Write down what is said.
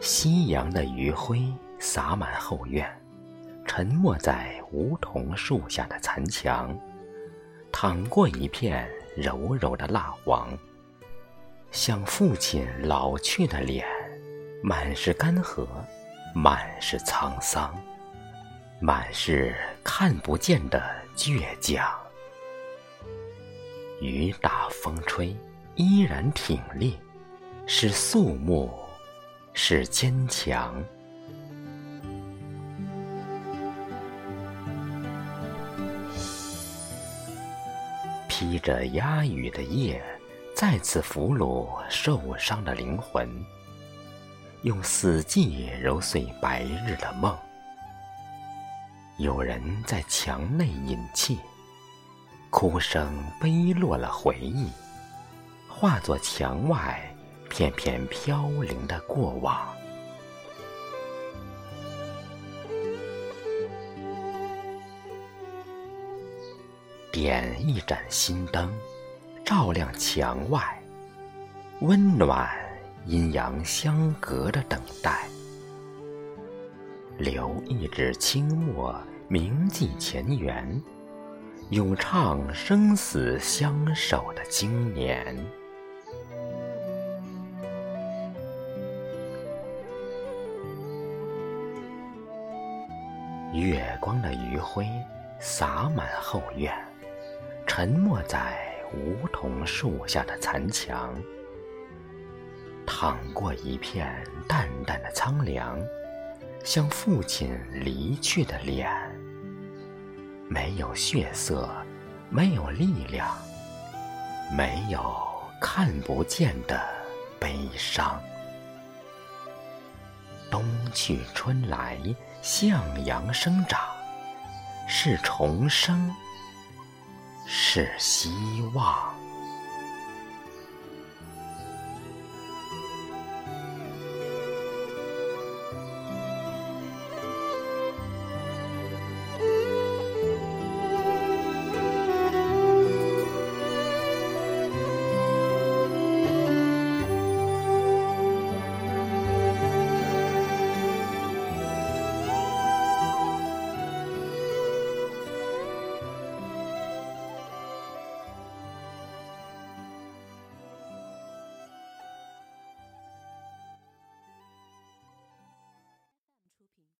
夕阳的余晖洒满后院，沉没在梧桐树下的残墙，淌过一片柔柔的蜡黄，像父亲老去的脸，满是干涸，满是沧桑，满是看不见的倔强。雨打风吹，依然挺立，是肃穆，是坚强。披着鸦羽的夜，再次俘虏受伤的灵魂，用死寂揉碎白日的梦。有人在墙内饮泣。哭声悲落了回忆，化作墙外片片飘零的过往。点一盏心灯，照亮墙外，温暖阴阳相隔的等待。留一纸清墨，铭记前缘。咏唱生死相守的经年。月光的余晖洒满后院，沉没在梧桐树下的残墙，淌过一片淡淡的苍凉，像父亲离去的脸。没有血色，没有力量，没有看不见的悲伤。冬去春来，向阳生长，是重生，是希望。